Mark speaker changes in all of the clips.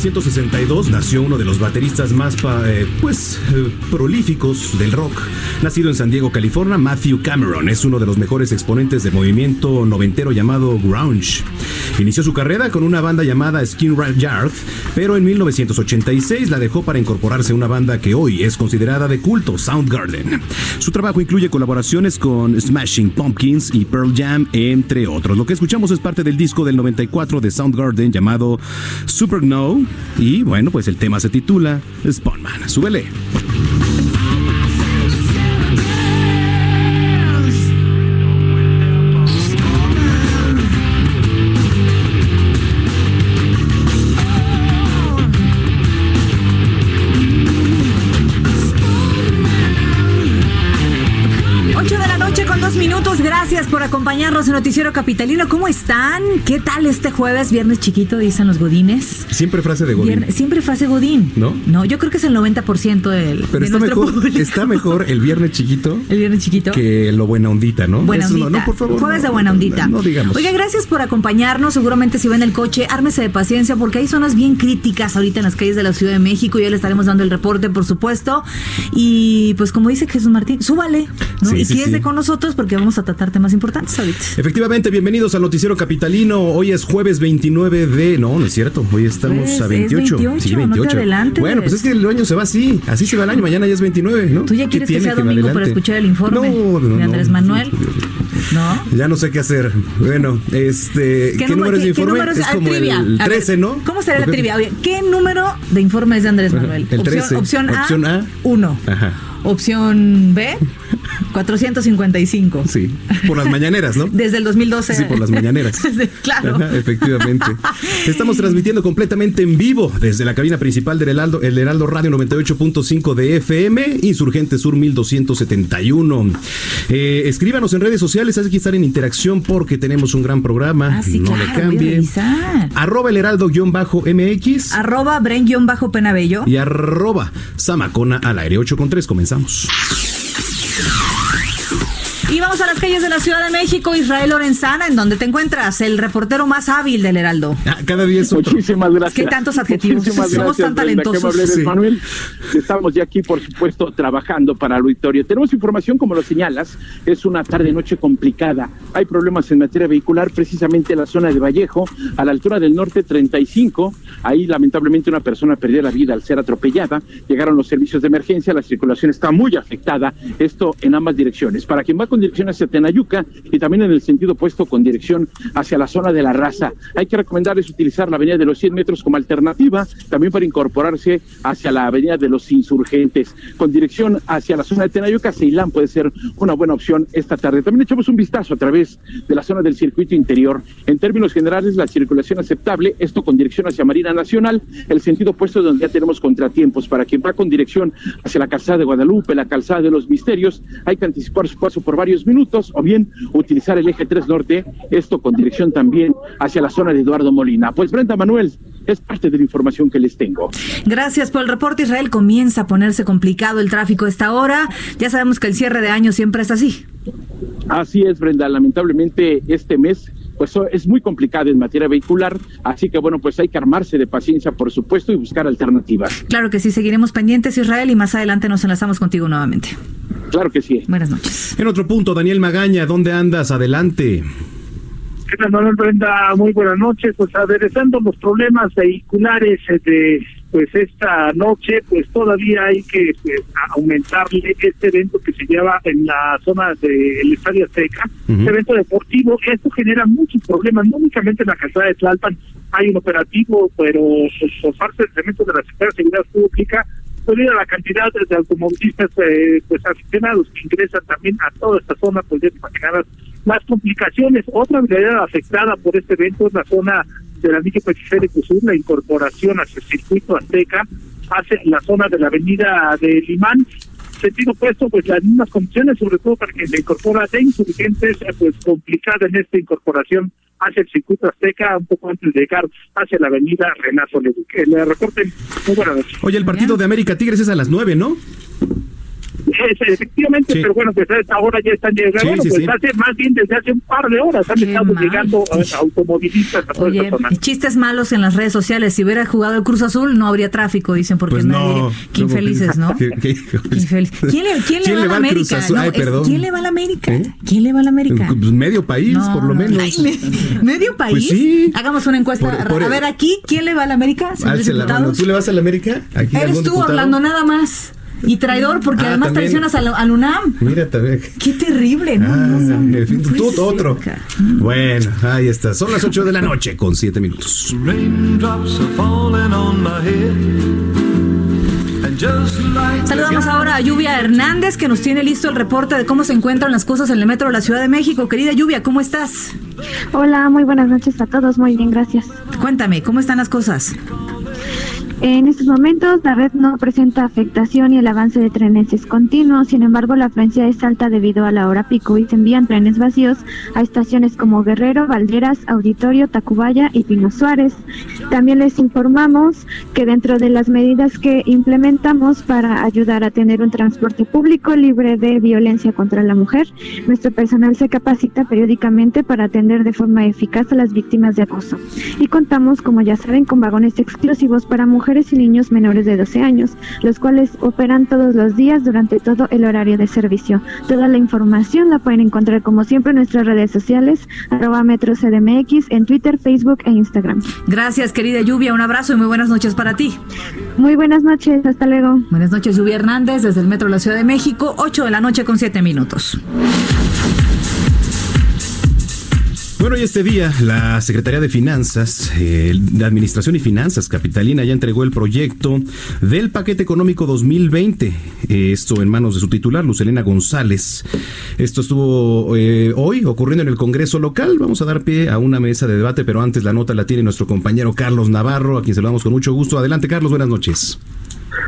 Speaker 1: 1962, nació uno de los bateristas más eh, pues eh, prolíficos del rock. Nacido en San Diego, California, Matthew Cameron es uno de los mejores exponentes del movimiento noventero llamado grunge. Inició su carrera con una banda llamada Skin Yard, pero en 1986 la dejó para incorporarse a una banda que hoy es considerada de culto, Soundgarden. Su trabajo incluye colaboraciones con Smashing Pumpkins y Pearl Jam, entre otros. Lo que escuchamos es parte del disco del 94 de Soundgarden llamado Super No. Y bueno, pues el tema se titula Spawnman. Súbele.
Speaker 2: Acompañarnos en Noticiero Capitalino. ¿Cómo están? ¿Qué tal este jueves? Viernes chiquito, dicen los godines.
Speaker 1: Siempre frase de Godín.
Speaker 2: Siempre hace godín.
Speaker 1: ¿No?
Speaker 2: No, yo creo que es el 90% del,
Speaker 1: Pero
Speaker 2: de
Speaker 1: está
Speaker 2: nuestro
Speaker 1: mejor,
Speaker 2: público.
Speaker 1: está mejor el viernes chiquito
Speaker 2: El viernes chiquito.
Speaker 1: que lo buena ondita, ¿no?
Speaker 2: Buena
Speaker 1: Eso no,
Speaker 2: ondita.
Speaker 1: no, por favor.
Speaker 2: Jueves
Speaker 1: no,
Speaker 2: de buena ondita.
Speaker 1: No, digamos.
Speaker 2: Oiga, gracias por acompañarnos. Seguramente si va en el coche, ármese de paciencia porque hay zonas bien críticas ahorita en las calles de la Ciudad de México. Ya le estaremos dando el reporte, por supuesto. Y pues como dice Jesús Martín, súbale. ¿no?
Speaker 1: Sí,
Speaker 2: y
Speaker 1: sí,
Speaker 2: quédese
Speaker 1: sí.
Speaker 2: con nosotros porque vamos a tratar temas importantes ahorita.
Speaker 1: Efectivamente, bienvenidos al Noticiero Capitalino. Hoy es jueves 29 de. No, no es cierto. Hoy estamos
Speaker 2: Pues,
Speaker 1: a
Speaker 2: es
Speaker 1: 28.
Speaker 2: 28,
Speaker 1: sí,
Speaker 2: no te
Speaker 1: 28.
Speaker 2: adelantes.
Speaker 1: Bueno, pues es que el año se va así. Así se va el año. Mañana ya es 29, ¿no?
Speaker 2: ¿Tú ya
Speaker 1: ¿Qué
Speaker 2: quieres que sea domingo para escuchar el informe
Speaker 1: No, no,
Speaker 2: de Andrés
Speaker 1: no.
Speaker 2: Manuel? ¿No?
Speaker 1: Ya no sé qué hacer. Bueno, este. ¿Qué, número es de informe?
Speaker 2: número
Speaker 1: es
Speaker 2: ah,
Speaker 1: como
Speaker 2: trivia.
Speaker 1: el
Speaker 2: A ver,
Speaker 1: 13, ¿no?
Speaker 2: ¿Cómo será la trivia? Oye, ¿Qué número de informe es de Andrés Manuel?
Speaker 1: el
Speaker 2: opción,
Speaker 1: 13.
Speaker 2: opción A,
Speaker 1: Opción A.
Speaker 2: 1.
Speaker 1: Ajá.
Speaker 2: Opción B, 455.
Speaker 1: Sí. Por las mañaneras, ¿no?
Speaker 2: Desde el 2012.
Speaker 1: Sí, por las mañaneras.
Speaker 2: Claro.
Speaker 1: Ajá, efectivamente. Estamos transmitiendo completamente en vivo desde la cabina principal del Heraldo, el Heraldo Radio 98.5 de FM, Insurgente Sur 1271. Eh, escríbanos en redes sociales, hay que estar en interacción porque tenemos un gran programa.
Speaker 2: Ah, sí,
Speaker 1: no
Speaker 2: claro,
Speaker 1: le cambie. Arroba el Heraldo-MX
Speaker 2: Arroba Bren-Penabello.
Speaker 1: y arroba Samacona al aire 8 con 3. Comenzamos. Regresamos.
Speaker 2: Y vamos a las calles de la Ciudad de México, Israel Lorenzana, en donde te encuentras, el reportero más hábil del Heraldo.
Speaker 1: Ah, cada día es otro.
Speaker 3: Muchísimas gracias.
Speaker 2: ¿Qué tantos adjetivos?
Speaker 3: Muchísimas
Speaker 2: Somos
Speaker 3: gracias,
Speaker 2: tan
Speaker 3: Brenda.
Speaker 2: Talentosos.
Speaker 3: amable eres,
Speaker 1: Sí.
Speaker 3: Manuel. Estamos ya aquí, por supuesto, trabajando para el auditorio. Tenemos información, como lo señalas, es una tarde-noche complicada. Hay problemas en materia vehicular, precisamente en la zona de Vallejo, a la altura del norte 35. Ahí, lamentablemente, una persona perdió la vida al ser atropellada. Llegaron los servicios de emergencia, la circulación está muy afectada. Esto en ambas direcciones. Para quien va con dirección hacia Tenayuca y también en el sentido opuesto con dirección hacia la zona de la raza. Hay que recomendarles utilizar la avenida de los 100 metros como alternativa, también para incorporarse hacia la avenida de los insurgentes. Con dirección hacia la zona de Tenayuca, Ceilán puede ser una buena opción esta tarde. También echamos un vistazo a través de la zona del circuito interior. En términos generales, la circulación aceptable, esto con dirección hacia Marina Nacional, el sentido opuesto donde ya tenemos contratiempos. Para quien va con dirección hacia la calzada de Guadalupe, la calzada de los Misterios, hay que anticipar su paso por varios minutos o bien utilizar el eje 3 norte, esto con dirección también hacia la zona de Eduardo Molina. Pues Brenda Manuel, es parte de la información que les tengo.
Speaker 2: Gracias por el reporte, Israel. Comienza a ponerse complicado el tráfico a esta hora. Ya sabemos que el cierre de año siempre es así.
Speaker 3: Así es, Brenda. Lamentablemente este mes pues es muy complicado en materia vehicular, así que bueno, pues hay que armarse de paciencia, por supuesto, y buscar alternativas.
Speaker 2: Claro que sí, seguiremos pendientes, Israel, y más adelante nos enlazamos contigo nuevamente.
Speaker 3: Claro que sí.
Speaker 2: Buenas noches.
Speaker 1: En otro punto, Daniel Magaña, ¿dónde andas? Adelante.
Speaker 4: ¿Qué tal, Manuel Brenda? Muy buenas noches. Pues aderezando los problemas vehiculares de pues esta noche pues todavía hay que pues, aumentarle este evento que se lleva en la zona del Estadio Azteca, este evento deportivo, esto genera muchos problemas, no únicamente en la calzada de Tlalpan. Hay un operativo, pero pues, por parte del Centro de la Secretaría de Seguridad Pública, debido a la cantidad de automovilistas eh, pues aficionados que ingresan también a toda esta zona, pues ya las complicaciones. Otra habilidad afectada por este evento es la zona de la Villa Periférico Sur, la incorporación hacia el circuito Azteca, hacia la zona de la avenida de Limán, sentido opuesto, pues las mismas condiciones, sobre todo para que se incorpora de insurgentes, pues complicada en esta incorporación hacia el circuito Azteca, un poco antes de llegar hacia la avenida Renato Que Le reporten muy buenas noches.
Speaker 1: Oye, el partido de América Tigres es a las nueve, ¿no?
Speaker 4: efectivamente, pero bueno, pues a esta hora ya están llegando. pues hace más bien desde hace un par de horas han estado llegando automovilistas a toda Oye,
Speaker 2: Chistes malos en las redes sociales. Si hubiera jugado el Cruz Azul, no habría tráfico, dicen, porque pues no, Qué infelices, ¿no? ¿Quién, le, quién le va a la América? ¿Quién le va a la América? ¿Quién le va a la América?
Speaker 1: Pues medio país, por lo menos.
Speaker 2: ¿Medio pues país? Hagamos una encuesta. a ver, aquí, ¿quién le va a la América?
Speaker 1: ¿Tú le vas a la América?
Speaker 2: Eres tú hablando nada más. Y traidor porque ah, además traicionas al, UNAM.
Speaker 1: Mira también.
Speaker 2: Qué terrible, ¿no?
Speaker 1: Ah, tú otro. Bueno, ahí está. Son las 8 de la noche con 7 minutos.
Speaker 2: Saludamos ahora a Lluvia Hernández que nos tiene listo el reporte de cómo se encuentran las cosas en el metro de la Ciudad de México. Querida Lluvia, ¿cómo estás?
Speaker 5: Hola, muy buenas noches a todos. Muy bien, gracias.
Speaker 2: Cuéntame, ¿cómo están las cosas?
Speaker 5: En estos momentos la red no presenta afectación y el avance de trenes es continuo, sin embargo la afluencia es alta debido a la hora pico y se envían trenes vacíos a estaciones como Guerrero, Valderas, Auditorio, Tacubaya y Pino Suárez. También les informamos que dentro de las medidas que implementamos para ayudar a tener un transporte público libre de violencia contra la mujer, nuestro personal se capacita periódicamente para atender de forma eficaz a las víctimas de acoso. Y contamos, como ya saben, con vagones exclusivos para mujeres y niños menores de 12 años, los cuales operan todos los días durante todo el horario de servicio. Toda la información la pueden encontrar como siempre en nuestras redes sociales, arroba Metro CDMX, en Twitter, Facebook e Instagram.
Speaker 2: Gracias, querida Lluvia. Un abrazo y muy buenas noches para ti.
Speaker 5: Muy buenas noches. Hasta luego.
Speaker 2: Buenas noches, Lluvia Hernández, desde el Metro de la Ciudad de México, 8 de la noche con 7 minutos.
Speaker 1: Bueno, y este día la Secretaría de Finanzas, eh, de Administración y Finanzas Capitalina ya entregó el proyecto del paquete económico 2020. Eh, esto en manos de su titular, Lucelena González. Esto estuvo eh, hoy ocurriendo en el Congreso local. Vamos a dar pie a una mesa de debate, pero antes la nota la tiene nuestro compañero Carlos Navarro, a quien saludamos con mucho gusto. Adelante, Carlos, buenas noches.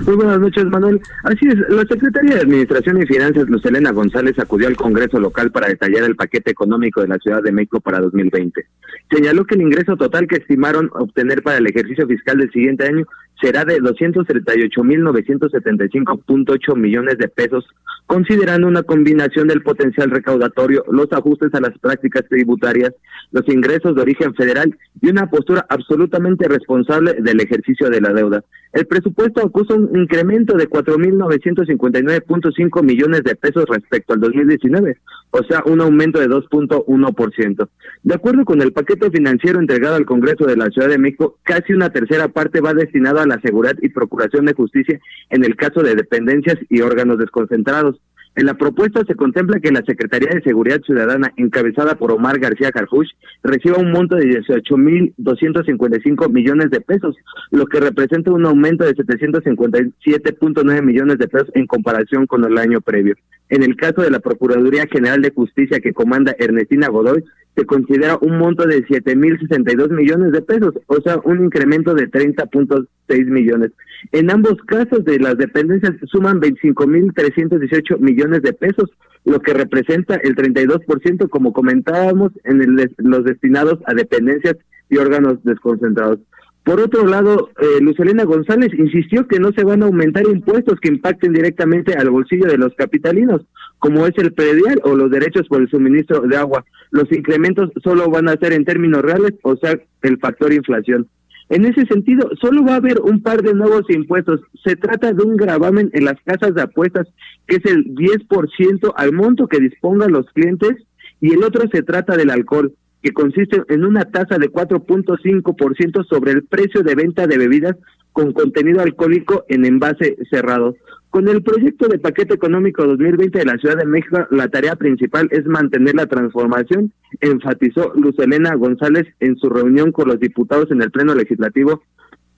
Speaker 6: Muy buenas noches, Manuel. Así es, la Secretaría de Administración y Finanzas, Lucelena González, acudió al Congreso local para detallar el paquete económico de la Ciudad de México para 2020. Señaló que el ingreso total que estimaron obtener para el ejercicio fiscal del siguiente año será de 238.975.8 millones de pesos, considerando una combinación del potencial recaudatorio, los ajustes a las prácticas tributarias, los ingresos de origen federal y una postura absolutamente responsable del ejercicio de la deuda. El presupuesto acusa un incremento de 4.959.5 millones de pesos respecto al 2019, o sea, un aumento de 2.1%. De acuerdo con el paquete financiero entregado al Congreso de la Ciudad de México, casi una tercera parte va destinada a la seguridad y procuración de justicia en el caso de dependencias y órganos desconcentrados. En la propuesta se contempla que la Secretaría de Seguridad Ciudadana, encabezada por Omar García Carjuch, reciba un monto de 18.255 millones de pesos, lo que representa un aumento de 757.9 millones de pesos en comparación con el año previo. En el caso de la Procuraduría General de Justicia que comanda Ernestina Godoy, se considera un monto de 7.062 millones de pesos, o sea, un incremento de 30.6 millones. En ambos casos de las dependencias suman 25.318 millones de pesos, lo que representa el 32%, como comentábamos, en los destinados a dependencias y órganos desconcentrados. Por otro lado, eh, Lucelena González insistió que no se van a aumentar impuestos que impacten directamente al bolsillo de los capitalinos, como es el predial o los derechos por el suministro de agua. Los incrementos solo van a ser en términos reales, o sea, el factor inflación. En ese sentido, solo va a haber un par de nuevos impuestos. Se trata de un gravamen en las casas de apuestas, que es el 10% al monto que dispongan los clientes, y el otro se trata del alcohol que consiste en una tasa de 4.5% sobre el precio de venta de bebidas con contenido alcohólico en envase cerrado. Con el proyecto de paquete económico 2020 de la Ciudad de México, la tarea principal es mantener la transformación, enfatizó Luz Elena González en su reunión con los diputados en el Pleno Legislativo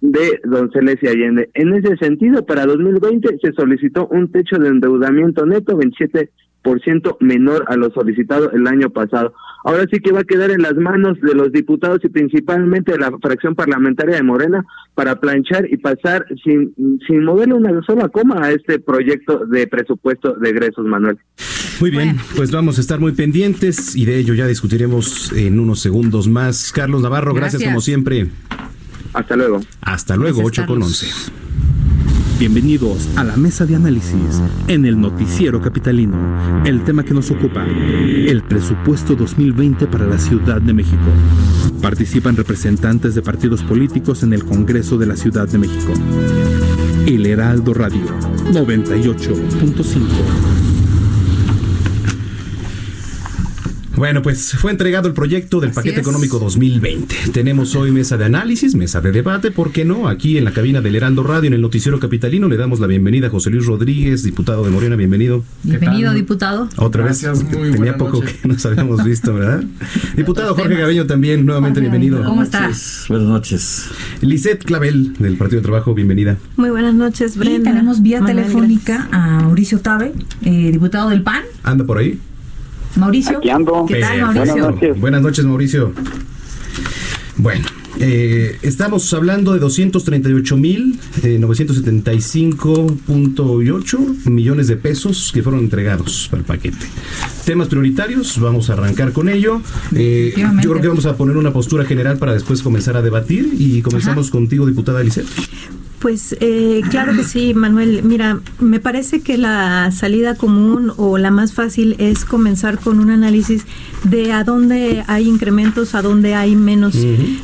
Speaker 6: de Don Celeste Allende. En ese sentido, para 2020 se solicitó un techo de endeudamiento neto 27 ciento menor a lo solicitado el año pasado. Ahora sí que va a quedar en las manos de los diputados y principalmente de la fracción parlamentaria de Morena para planchar y pasar sin, sin moverle una sola coma a este proyecto de presupuesto de egresos, Manuel.
Speaker 1: Muy bien, pues vamos a estar muy pendientes y de ello ya discutiremos en unos segundos más. Carlos Navarro, gracias, como siempre.
Speaker 6: Hasta luego.
Speaker 1: Hasta luego, 8 con 11.
Speaker 7: Bienvenidos a la mesa de análisis en el noticiero capitalino. El tema que nos ocupa, el presupuesto 2020 para la Ciudad de México. Participan representantes de partidos políticos en el Congreso de la Ciudad de México. El Heraldo Radio 98.5.
Speaker 1: Bueno, pues fue entregado el proyecto del paquete económico 2020. Tenemos hoy mesa de análisis, mesa de debate, ¿por qué no? Aquí en la cabina del Heraldo Radio, en el Noticiero Capitalino, le damos la bienvenida a José Luis Rodríguez, diputado de Morena, bienvenido.
Speaker 2: Bienvenido, diputado.
Speaker 1: Otra vez, tenía poco que nos habíamos visto, ¿verdad? diputado Jorge Gabeño también, nuevamente bienvenido.
Speaker 2: ¿Cómo estás?
Speaker 8: Buenas noches.
Speaker 1: Lisette Clavel, del Partido de Trabajo, bienvenida.
Speaker 9: Muy buenas noches, Brenda.
Speaker 2: Y tenemos vía telefónica a Mauricio Tabe, eh, diputado del PAN.
Speaker 1: ¿Anda por ahí?
Speaker 2: Mauricio.
Speaker 6: ¿Qué tal,
Speaker 2: Mauricio?
Speaker 1: Buenas noches. Buenas noches, Mauricio. Bueno, eh, estamos hablando de 238.975.8 eh, millones de pesos que fueron entregados para el paquete. Temas prioritarios, vamos a arrancar con ello. Eh, yo creo que vamos a poner una postura general para después comenzar a debatir y comenzamos contigo, diputada Elisette.
Speaker 9: Pues eh, claro que sí, Manuel. Mira, me parece que la salida común o la más fácil es comenzar con un análisis de a dónde hay incrementos, a dónde hay menos,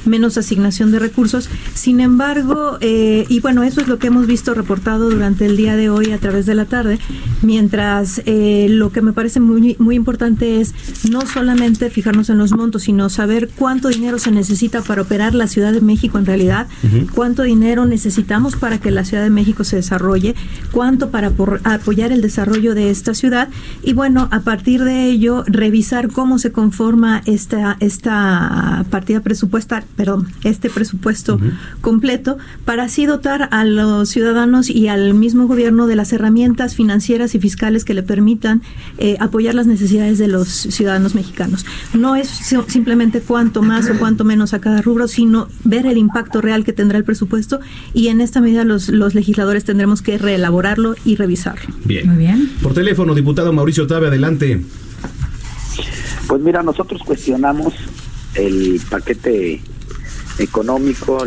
Speaker 9: menos asignación de recursos. Sin embargo, eh, y bueno, eso es lo que hemos visto reportado durante el día de hoy a través de la tarde, mientras eh, lo que me parece muy, muy importante es no solamente fijarnos en los montos, sino saber cuánto dinero se necesita para operar la Ciudad de México en realidad, cuánto dinero necesitamos para que la Ciudad de México se desarrolle, cuánto para apoyar el desarrollo de esta ciudad y bueno, a partir de ello revisar cómo se conforma esta esta partida presupuesta, perdón, este presupuesto completo para así dotar a los ciudadanos y al mismo gobierno de las herramientas financieras y fiscales que le permitan eh, apoyar las necesidades de los ciudadanos mexicanos. No es simplemente cuánto más o cuánto menos a cada rubro, sino ver el impacto real que tendrá el presupuesto y en esta medida los, los legisladores tendremos que reelaborarlo y revisarlo.
Speaker 1: Bien. Muy bien. Por teléfono, diputado Mauricio Tabe, adelante.
Speaker 10: Pues mira, nosotros cuestionamos el paquete económico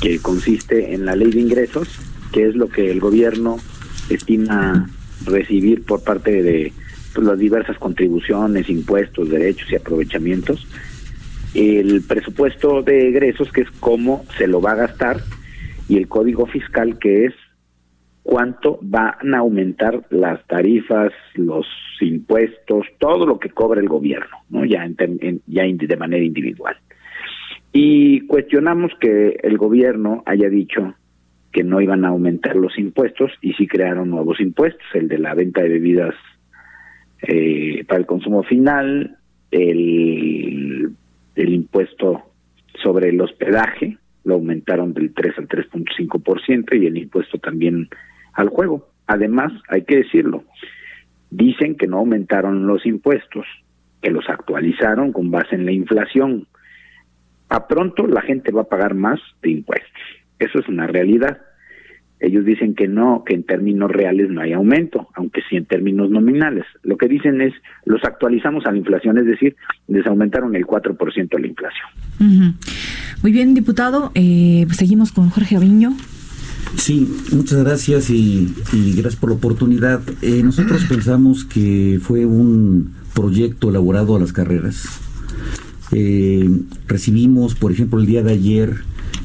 Speaker 10: que consiste en la ley de ingresos, que es lo que el gobierno estima recibir por parte de pues, las diversas contribuciones, impuestos, derechos y aprovechamientos. El presupuesto de egresos, que es cómo se lo va a gastar, y el código fiscal que es cuánto van a aumentar las tarifas, los impuestos, todo lo que cobra el gobierno, no ya en, ya de manera individual. Y cuestionamos que el gobierno haya dicho que no iban a aumentar los impuestos y sí crearon nuevos impuestos, el de la venta de bebidas eh, para el consumo final, el, el impuesto sobre el hospedaje, lo aumentaron del 3 al 3.5% y el impuesto también al juego. Además, hay que decirlo, dicen que no aumentaron los impuestos, que los actualizaron con base en la inflación. A pronto la gente va a pagar más de impuestos. Eso es una realidad. Ellos dicen que no, que en términos reales no hay aumento, aunque sí en términos nominales. Lo que dicen es, los actualizamos a la inflación, es decir, les aumentaron el 4% la inflación.
Speaker 2: Muy bien, diputado. Eh, seguimos con Jorge Aviño.
Speaker 8: Sí, muchas gracias y, gracias por la oportunidad. Eh, nosotros pensamos que fue un proyecto elaborado a las carreras. Eh, recibimos, por ejemplo, el día de ayer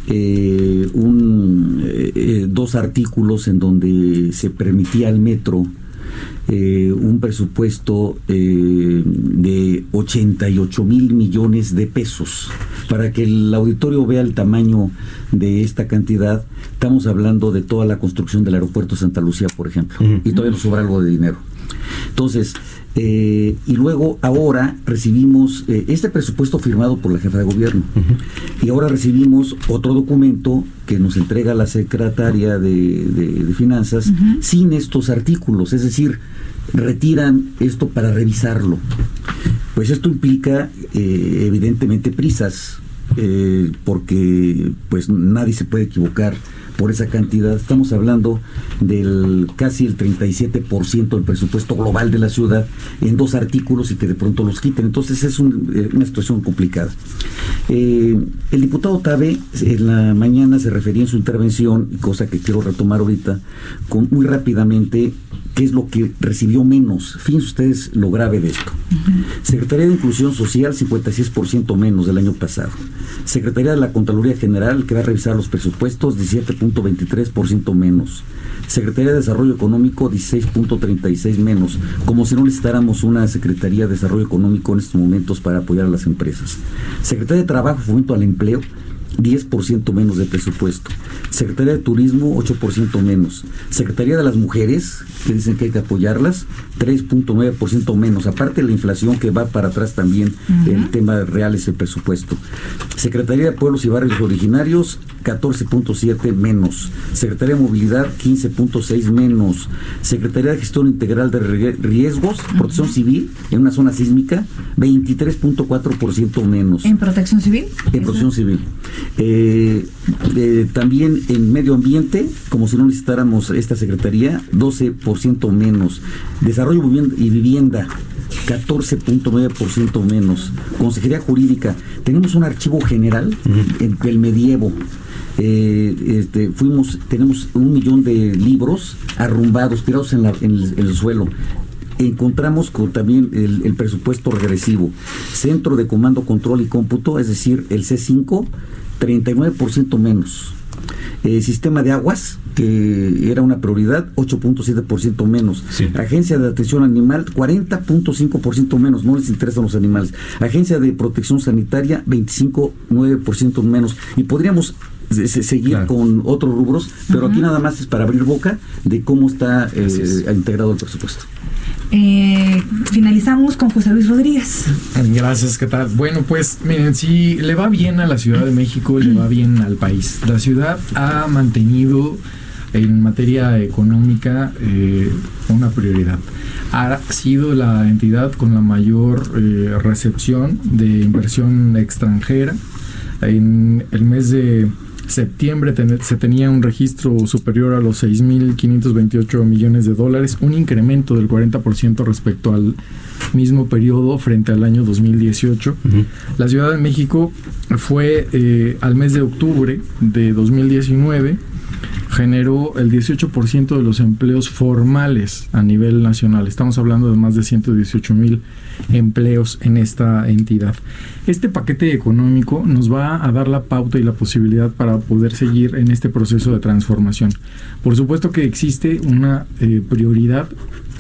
Speaker 8: eh, un, dos artículos en donde se permitía al metro un presupuesto de 88 mil millones de pesos. Para que el auditorio vea el tamaño de esta cantidad, estamos hablando de toda la construcción del aeropuerto Santa Lucía, por ejemplo, y todavía nos sobra algo de dinero. Entonces, eh, y luego ahora recibimos eh, este presupuesto firmado por la jefa de gobierno. Y ahora recibimos otro documento que nos entrega la secretaria de, Finanzas sin estos artículos. Es decir, retiran esto para revisarlo. Pues esto implica eh, evidentemente prisas, porque pues nadie se puede equivocar por esa cantidad. Estamos hablando del casi el 37% del presupuesto global de la ciudad en dos artículos y que de pronto los quiten. Entonces es eh, una situación complicada. Eh, el diputado Tabe en la mañana se refería en su intervención, cosa que quiero retomar ahorita, con, muy rápidamente qué es lo que recibió menos. Fíjense ustedes lo grave de esto. Secretaría de Inclusión Social, 56% menos del año pasado. Secretaría de la Contraloría General, que va a revisar los presupuestos, 17.23% menos. Secretaría de Desarrollo Económico, 16.36 menos. Como si no necesitáramos una Secretaría de Desarrollo Económico en estos momentos para apoyar a las empresas. Secretaría de Trabajo Fomento al Empleo, 10% menos de presupuesto. Secretaría de Turismo, 8% menos. Secretaría de las Mujeres, que dicen que hay que apoyarlas, 3.9% menos. Aparte de la inflación que va para atrás también, el tema real es el presupuesto. Secretaría de Pueblos y Barrios Originarios, 14.7 menos. Secretaría de Movilidad, 15.6 menos. Secretaría de Gestión Integral de Riesgos, Protección Civil, en una zona sísmica, 23.4% menos.
Speaker 2: ¿En Protección Civil?
Speaker 8: En Protección Civil. Eh, eh, también en medio ambiente, como si no necesitáramos esta secretaría, 12% menos. Desarrollo y vivienda, 14.9% menos. Consejería Jurídica, tenemos un archivo general en el medievo. Eh, este, fuimos, tenemos un millón de libros arrumbados, tirados en, el, suelo encontramos con también el, el, presupuesto regresivo. Centro de Comando, Control y Cómputo, es decir, el C5, 39% menos. Eh, sistema de aguas, que era una prioridad, 8.7% menos. Agencia de Atención Animal, 40.5% menos, no les interesan los animales. Agencia de Protección Sanitaria, 25.9% menos. Y podríamos seguir con otros rubros, pero aquí nada más es para abrir boca de cómo está eh, integrado el presupuesto.
Speaker 2: Eh, finalizamos con José Luis Rodríguez.
Speaker 11: Gracias, ¿qué tal? Bueno, pues miren, si le va bien a la Ciudad de México, le va bien al país. La ciudad ha mantenido en materia económica eh, una prioridad. Ha sido la entidad con la mayor eh, recepción de inversión extranjera. En el mes de septiembre se tenía un registro superior a los 6.528 millones de dólares, un incremento del 40% respecto al mismo periodo frente al año 2018. La Ciudad de México fue eh, al mes de octubre de 2019 generó el 18% de los empleos formales a nivel nacional. Estamos hablando de más de 118 mil empleos en esta entidad. Este paquete económico nos va a dar la pauta y la posibilidad para poder seguir en este proceso de transformación. Por supuesto que existe una eh, prioridad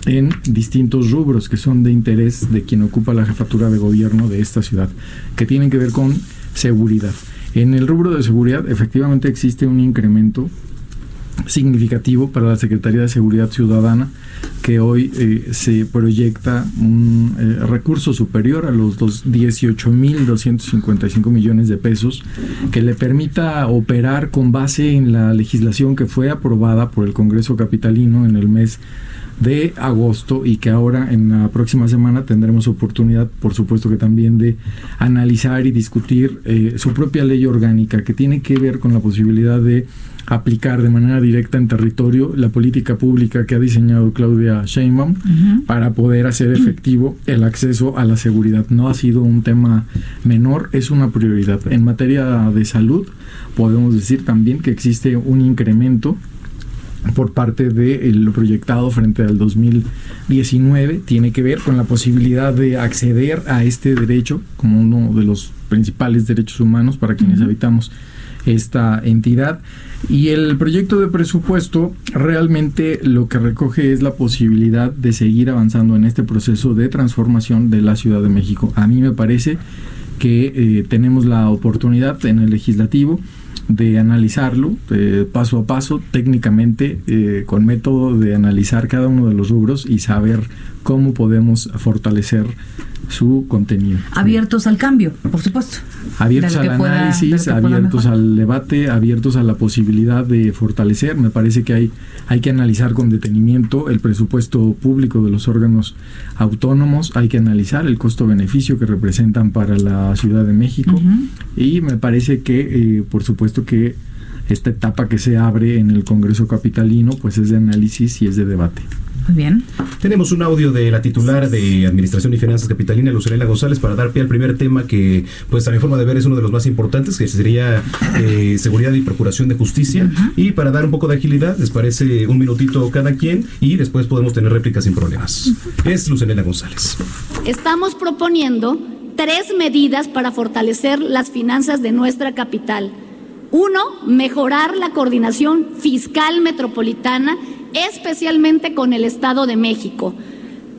Speaker 11: en distintos rubros que son de interés de quien ocupa la jefatura de gobierno de esta ciudad, que tienen que ver con seguridad. En el rubro de seguridad efectivamente existe un incremento significativo para la Secretaría de Seguridad Ciudadana, que hoy eh, se proyecta un eh, recurso superior a los 18.255 millones de pesos, que le permita operar con base en la legislación que fue aprobada por el Congreso Capitalino en el mes de agosto y que ahora en la próxima semana tendremos oportunidad, por supuesto que también de analizar y discutir eh, su propia ley orgánica que tiene que ver con la posibilidad de aplicar de manera directa en territorio la política pública que ha diseñado Claudia Sheinbaum para poder hacer efectivo el acceso a la seguridad. No ha sido un tema menor, es una prioridad. En materia de salud, podemos decir también que existe un incremento por parte de lo proyectado frente al 2019 tiene que ver con la posibilidad de acceder a este derecho como uno de los principales derechos humanos para quienes habitamos esta entidad y el proyecto de presupuesto realmente lo que recoge es la posibilidad de seguir avanzando en este proceso de transformación de la Ciudad de México. A mí me parece que eh, tenemos la oportunidad en el legislativo de analizarlo eh, paso a paso, técnicamente, eh, con método de analizar cada uno de los rubros y saber cómo podemos fortalecer su contenido.
Speaker 2: Abiertos al cambio, por supuesto.
Speaker 11: Abiertos al análisis, abiertos al debate, abiertos a la posibilidad de fortalecer. Me parece que hay, hay que analizar con detenimiento el presupuesto público de los órganos autónomos, hay que analizar el costo-beneficio que representan para la Ciudad de México y me parece que, eh, por supuesto que esta etapa que se abre en el Congreso Capitalino, pues es de análisis y es de debate.
Speaker 2: Muy bien.
Speaker 1: Tenemos un audio de la titular de Administración y Finanzas Capitalina, Lucelena González, para dar pie al primer tema que, pues a mi forma de ver, es uno de los más importantes, que sería eh, seguridad y procuración de justicia. Y para dar un poco de agilidad, les parece un minutito cada quien y después podemos tener réplicas sin problemas. Es Lucelena González.
Speaker 12: Estamos proponiendo tres medidas para fortalecer las finanzas de nuestra capital. Uno, mejorar la coordinación fiscal metropolitana especialmente con el Estado de México.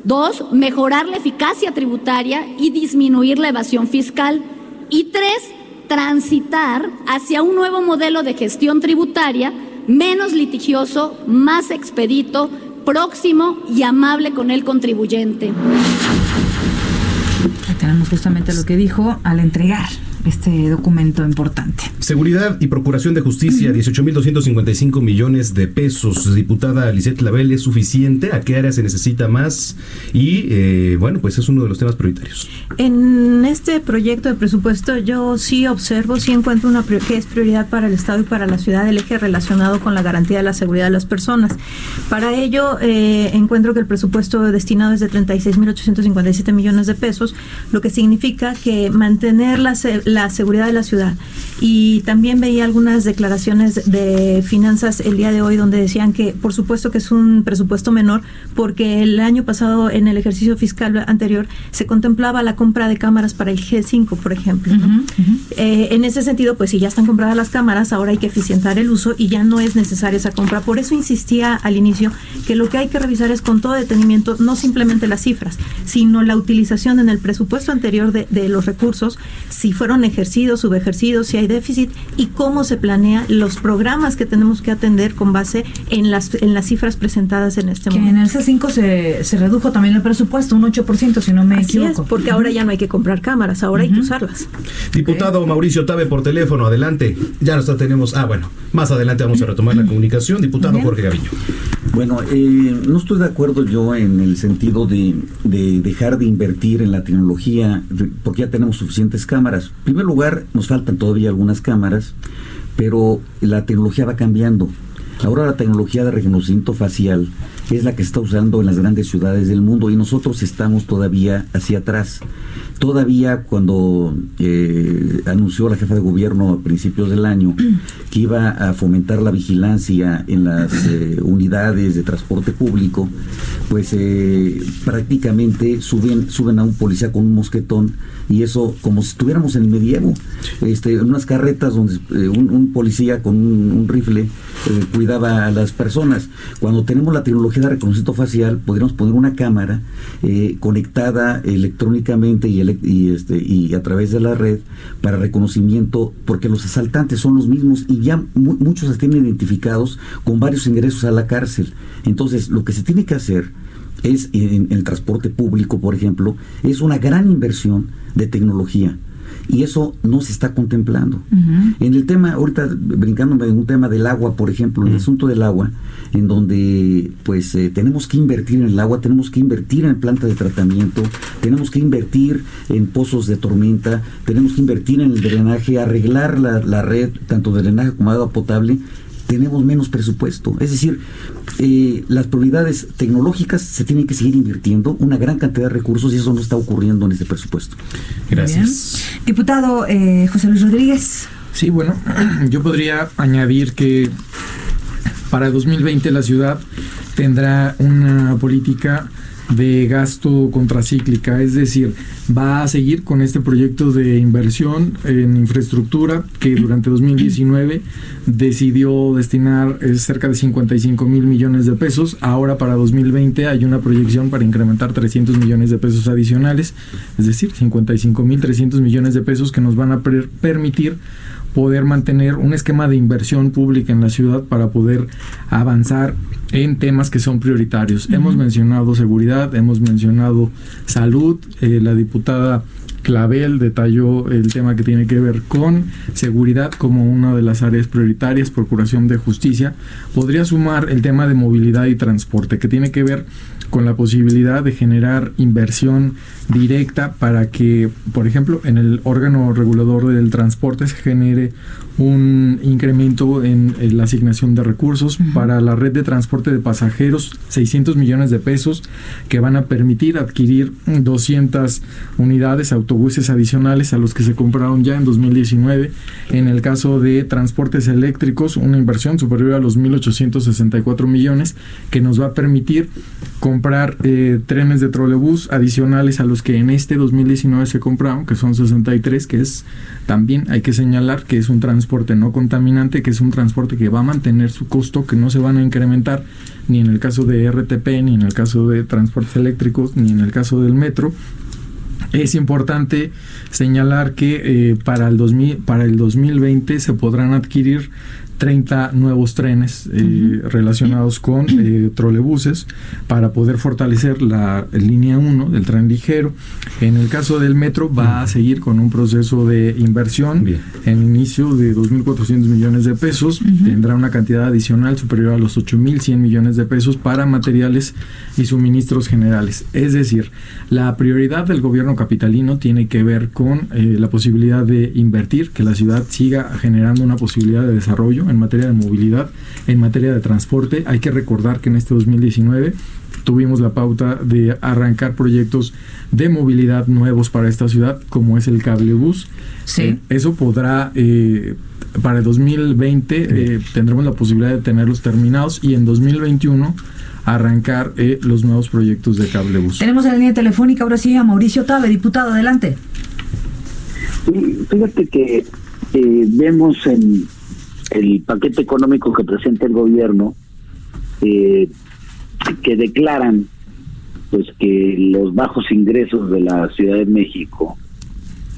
Speaker 12: Dos, mejorar la eficacia tributaria y disminuir la evasión fiscal. Y tres, transitar hacia un nuevo modelo de gestión tributaria menos litigioso, más expedito, próximo y amable con el contribuyente.
Speaker 2: tenemos justamente lo que dijo al entregar este documento importante.
Speaker 1: Seguridad y Procuración de Justicia, 18.255 millones de pesos. Diputada Lisette Label, ¿es suficiente? ¿A qué área se necesita más? Y eh, bueno, pues es uno de los temas prioritarios.
Speaker 9: En este proyecto de presupuesto yo sí observo, sí encuentro una que es prioridad para el Estado y para la ciudad el eje relacionado con la garantía de la seguridad de las personas. Para ello eh, encuentro que el presupuesto destinado es de 36.857 millones de pesos, lo que significa que mantener la, la seguridad de la ciudad. Y también veía algunas declaraciones de finanzas el día de hoy donde decían que por supuesto que es un presupuesto menor porque el año pasado en el ejercicio fiscal anterior se contemplaba la compra de cámaras para el G5, por ejemplo. Eh, en ese sentido, pues si ya están compradas las cámaras, ahora hay que eficientar el uso y ya no es necesaria esa compra. Por eso insistía al inicio que lo que hay que revisar es con todo detenimiento no simplemente las cifras, sino la utilización en el presupuesto anterior de, de los recursos, si fueron ejercidos, subejercidos, si hay déficit y cómo se planea los programas que tenemos que atender con base en las en las cifras presentadas en este momento.
Speaker 2: En el C5 se, se redujo también el presupuesto, un 8%, si no me
Speaker 9: Así
Speaker 2: equivoco.
Speaker 9: Es, porque ahora ya no hay que comprar cámaras, ahora hay que usarlas.
Speaker 1: Diputado Mauricio Tabe por teléfono, adelante. Ya nos tenemos. Ah, bueno, más adelante vamos a retomar la comunicación. Diputado Jorge Gaviño.
Speaker 8: Bueno, eh, no estoy de acuerdo yo en el sentido de, de, dejar de invertir en la tecnología, porque ya tenemos suficientes cámaras. En primer lugar, nos faltan todavía algunas cámaras, pero la tecnología va cambiando. Ahora la tecnología de reconocimiento facial es la que está usando en las grandes ciudades del mundo y nosotros estamos todavía hacia atrás. Todavía cuando eh, anunció la jefa de gobierno a principios del año que iba a fomentar la vigilancia en las eh, unidades de transporte público, pues eh, prácticamente suben, suben a un policía con un mosquetón y eso como si estuviéramos en el medievo, este, en unas carretas donde un, un, policía con un, un rifle cuidaba a las personas. Cuando tenemos la tecnología de reconocimiento facial, podríamos poner una cámara conectada electrónicamente y y, este, y a través de la red para reconocimiento, porque los asaltantes son los mismos y ya mu muchos están identificados con varios ingresos a la cárcel. Entonces, lo que se tiene que hacer es en, el transporte público, por ejemplo, es una gran inversión de tecnología. Y eso no se está contemplando. En el tema, ahorita brincándome en un tema del agua, por ejemplo, en el asunto del agua, en donde pues eh, tenemos que invertir en el agua, tenemos que invertir en plantas de tratamiento, tenemos que invertir en pozos de tormenta, tenemos que invertir en el drenaje, arreglar la, la red, tanto de drenaje como agua potable, tenemos menos presupuesto. Es decir, eh, las prioridades tecnológicas se tienen que seguir invirtiendo una gran cantidad de recursos y eso no está ocurriendo en este presupuesto.
Speaker 2: Gracias. Diputado eh, José Luis Rodríguez.
Speaker 11: Sí, bueno, yo podría añadir que para 2020 la ciudad tendrá una política de gasto contracíclica, es decir, va a seguir con este proyecto de inversión en infraestructura que durante 2019 decidió destinar eh, cerca de 55 mil millones de pesos. Ahora para 2020 hay una proyección para incrementar 300 millones de pesos adicionales, es decir, 55 mil 300 millones de pesos que nos van a permitir poder mantener un esquema de inversión pública en la ciudad para poder avanzar en temas que son prioritarios. Hemos mencionado seguridad, hemos mencionado salud, eh, la diputada Clavel detalló el tema que tiene que ver con seguridad como una de las áreas prioritarias, procuración de justicia. Podría sumar el tema de movilidad y transporte, que tiene que ver con la posibilidad de generar inversión directa para que, por ejemplo, en el órgano regulador del transporte se genere un incremento en, la asignación de recursos para la red de transporte de pasajeros, 600 millones de pesos que van a permitir adquirir 200 unidades, autobuses adicionales a los que se compraron ya en 2019. En el caso de transportes eléctricos, una inversión superior a los 1.864 millones que nos va a permitir comprar eh, trenes de trolebús adicionales a los que en este 2019 se compraron, que son 63, que es también hay que señalar que es un transporte no contaminante, que es un transporte que va a mantener su costo, que no se van a incrementar ni en el caso de RTP, ni en el caso de transportes eléctricos, ni en el caso del metro. Es importante señalar que eh, para, el 2000, para el 2020 se podrán adquirir 30 nuevos trenes eh, relacionados con eh, trolebuses para poder fortalecer la línea 1 del tren ligero. En el caso del metro va a seguir con un proceso de inversión en inicio de 2.400 millones de pesos. Tendrá una cantidad adicional superior a los 8.100 millones de pesos para materiales y suministros generales. Es decir, la prioridad del gobierno capitalino tiene que ver con eh, la posibilidad de invertir, que la ciudad siga generando una posibilidad de desarrollo en materia de movilidad, en materia de transporte. Hay que recordar que en este 2019 tuvimos la pauta de arrancar proyectos de movilidad nuevos para esta ciudad, como es el cable bus. Sí. Eh, eso podrá, eh, para el 2020 eh, tendremos la posibilidad de tenerlos terminados y en 2021 arrancar los nuevos proyectos de cable bus.
Speaker 2: Tenemos en la línea telefónica ahora sí a Mauricio Tabe, diputado, adelante.
Speaker 10: fíjate que vemos en el paquete económico que presenta el gobierno, eh, que declaran pues que los bajos ingresos de la Ciudad de México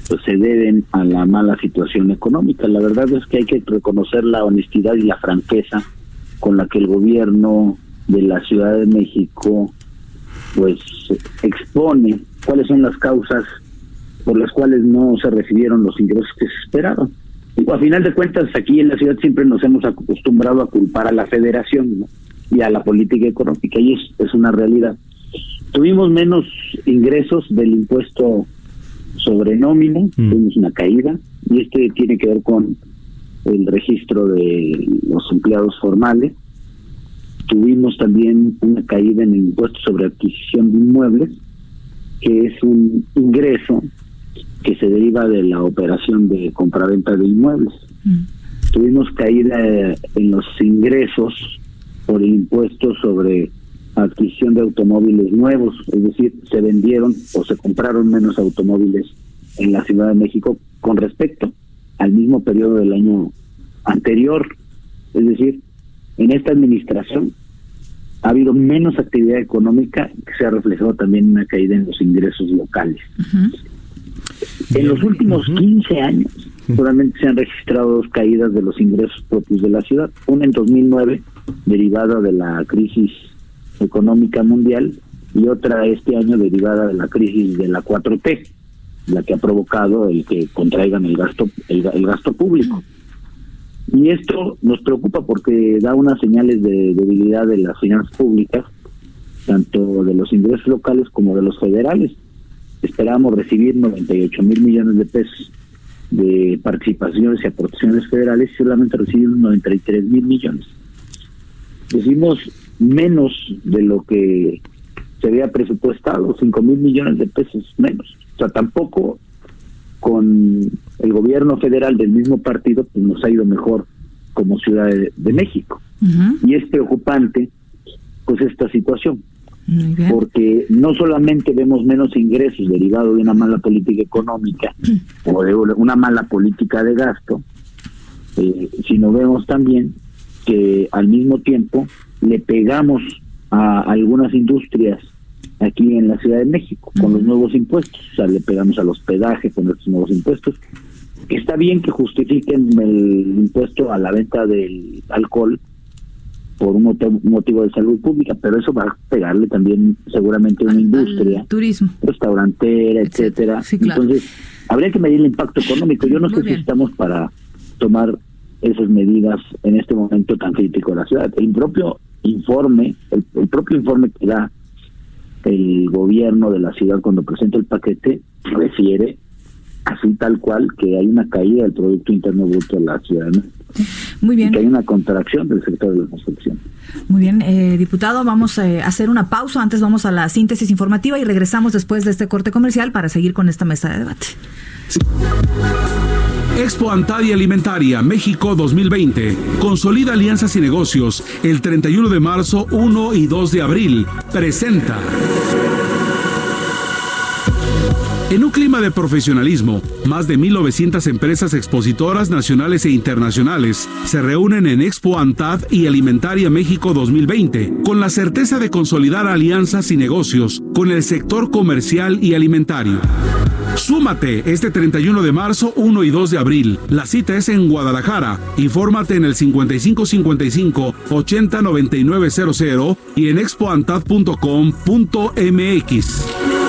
Speaker 10: pues se deben a la mala situación económica. La verdad es que hay que reconocer la honestidad y la franqueza con la que el gobierno de la Ciudad de México pues expone cuáles son las causas por las cuales no se recibieron los ingresos que se esperaban a final de cuentas, aquí en la ciudad siempre nos hemos acostumbrado a culpar a la federación y a la política económica, y es, es una realidad. Tuvimos menos ingresos del impuesto sobre nómina, mm. tuvimos una caída, y este tiene que ver con el registro de los empleados formales. Tuvimos también una caída en el impuesto sobre adquisición de inmuebles, que es un ingreso que se deriva de la operación de compraventa de inmuebles. Mm. Tuvimos caída en los ingresos por el impuesto sobre adquisición de automóviles nuevos, es decir, se vendieron o se compraron menos automóviles en la Ciudad de México con respecto al mismo periodo del año anterior. Es decir, en esta administración ha habido menos actividad económica que se ha reflejado también una caída en los ingresos locales. En los últimos 15 años solamente se han registrado dos caídas de los ingresos propios de la ciudad, una en 2009 derivada de la crisis económica mundial y otra este año derivada de la crisis de la 4T. la que ha provocado el que contraigan el gasto el, gasto público. Y esto nos preocupa porque da unas señales de debilidad de las finanzas públicas, tanto de los ingresos locales como de los federales. Esperamos recibir 98 mil millones de pesos de participaciones y aportaciones federales y solamente recibimos 93 mil millones. Decimos menos de lo que se había presupuestado, 5 mil millones de pesos menos. O sea, tampoco con el gobierno federal del mismo partido pues nos ha ido mejor como Ciudad de, México. Y es preocupante pues esta situación. Porque no solamente vemos menos ingresos derivados de una mala política económica o de una mala política de gasto, eh, sino vemos también que al mismo tiempo le pegamos a algunas industrias aquí en la Ciudad de México con los nuevos impuestos, o sea, le pegamos al hospedaje con estos nuevos impuestos. Está bien que justifiquen el impuesto a la venta del alcohol por un motivo, de salud pública, pero eso va a pegarle también seguramente a una industria,
Speaker 2: turismo,
Speaker 10: restaurantera, etcétera. Entonces, habría que medir el impacto económico. Yo no sé si estamos para tomar esas medidas en este momento tan crítico de la ciudad. El propio informe, el, propio informe que da el gobierno de la ciudad cuando presenta el paquete refiere así tal cual que hay una caída del Producto Interno Bruto de la ciudad.
Speaker 2: Muy bien.
Speaker 10: Y que hay una contracción del sector de la construcción.
Speaker 2: Muy bien, eh, diputado, vamos eh, a hacer una pausa. Antes vamos a la síntesis informativa y regresamos después de este corte comercial para seguir con esta mesa de debate.
Speaker 13: Expo Antadia Alimentaria México 2020. Consolida alianzas y negocios el 31 de marzo, 1 y 2 de abril. Presenta. En un clima de profesionalismo, más de 1.900 empresas expositoras nacionales e internacionales se reúnen en Expo Antad y Alimentaria México 2020, con la certeza de consolidar alianzas y negocios con el sector comercial y alimentario. Súmate este 31 de marzo, 1 y 2 de abril. La cita es en Guadalajara. Infórmate en el 5555 809900 y en expoantad.com.mx.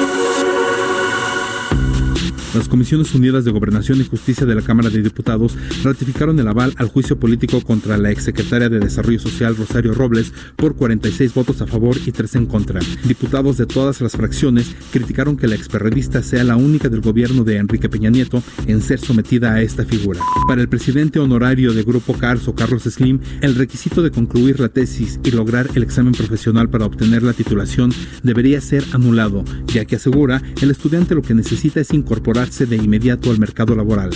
Speaker 7: Las Comisiones Unidas de Gobernación y Justicia de la Cámara de Diputados ratificaron el aval al juicio político contra la exsecretaria de Desarrollo Social Rosario Robles por 46 votos a favor y 3 en contra. Diputados de todas las fracciones criticaron que la experredista sea la única del gobierno de Enrique Peña Nieto en ser sometida a esta figura. Para el presidente honorario de Grupo CARS o Carlos Slim, el requisito de concluir la tesis y lograr el examen profesional para obtener la titulación debería ser anulado, ya que asegura el estudiante lo que necesita es incorporar de inmediato al mercado laboral.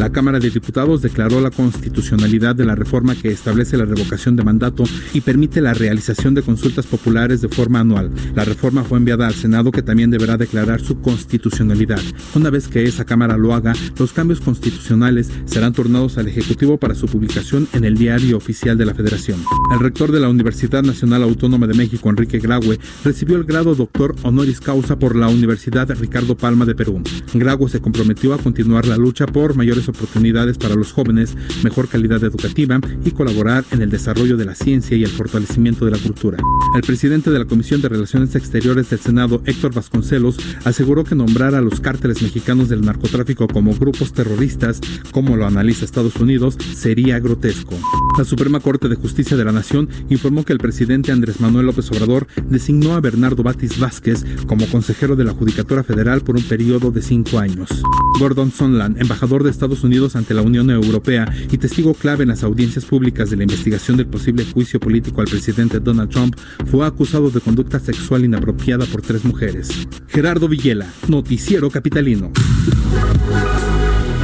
Speaker 7: La Cámara de Diputados declaró la constitucionalidad de la reforma que establece la revocación de mandato y permite la realización de consultas populares de forma anual. La reforma fue enviada al Senado que también deberá declarar su constitucionalidad. Una vez que esa Cámara lo haga, los cambios constitucionales serán turnados al Ejecutivo para su publicación en el Diario Oficial de la Federación. El rector de la Universidad Nacional Autónoma de México, Enrique Graue, recibió el grado doctor honoris causa por la Universidad Ricardo Palma de Perú. Graue se comprometió a continuar la lucha por mayores oportunidades para los jóvenes, mejor calidad educativa y colaborar en el desarrollo de la ciencia y el fortalecimiento de la cultura. El presidente de la Comisión de Relaciones Exteriores del Senado, Héctor Vasconcelos, aseguró que nombrar a los cárteles mexicanos del narcotráfico como grupos terroristas, como lo analiza Estados Unidos, sería grotesco. La Suprema Corte de Justicia de la Nación informó que el presidente Andrés Manuel López Obrador designó a Bernardo Batis Vázquez como consejero de la Judicatura Federal por un periodo de cinco años. Gordon Sondland, embajador de Estados Unidos ante la Unión Europea y testigo clave en las audiencias públicas de la investigación del posible juicio político al presidente Donald Trump, fue acusado de conducta sexual inapropiada por tres mujeres. Gerardo Villela, Noticiero Capitalino.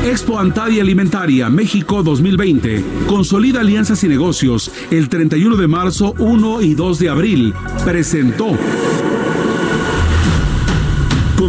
Speaker 13: Expo Antadia Alimentaria México 2020. Consolida alianzas y negocios el 31 de marzo, 1 y 2 de abril. Presentó.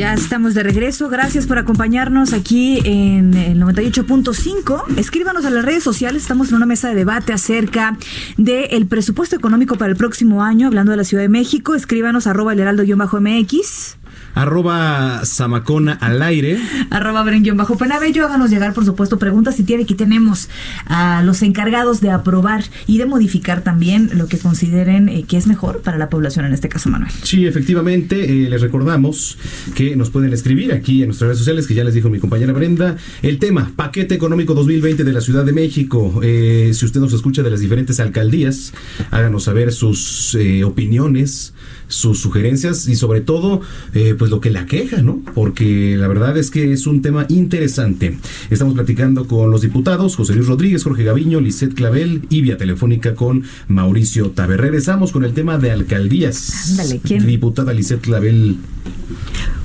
Speaker 2: Ya estamos de regreso. Gracias por acompañarnos aquí en el 98.5. Escríbanos a las redes sociales. Estamos en una mesa de debate acerca del presupuesto económico para el próximo año, hablando de la Ciudad de México. Escríbanos arroba el heraldo-mx
Speaker 1: arroba Samacona al aire.
Speaker 2: Arroba bajo penabello. Háganos llegar, por supuesto, preguntas si tiene. Aquí tenemos a los encargados de aprobar y de modificar también lo que consideren eh, que es mejor para la población, en este caso, Manuel.
Speaker 1: Sí, efectivamente, eh, les recordamos que nos pueden escribir aquí en nuestras redes sociales, que ya les dijo mi compañera Brenda, el tema, paquete económico 2020 de la Ciudad de México. Eh, si usted nos escucha de las diferentes alcaldías, háganos saber sus opiniones sus sugerencias y sobre todo eh, pues lo que la queja, ¿no? Porque la verdad es que es un tema interesante. Estamos platicando con los diputados José Luis Rodríguez, Jorge Gaviño, Lisette Clavel y vía telefónica con Mauricio Tabe. Regresamos con el tema de alcaldías.
Speaker 2: Ándale, ¿quién?
Speaker 1: Diputada Lisette Clavel.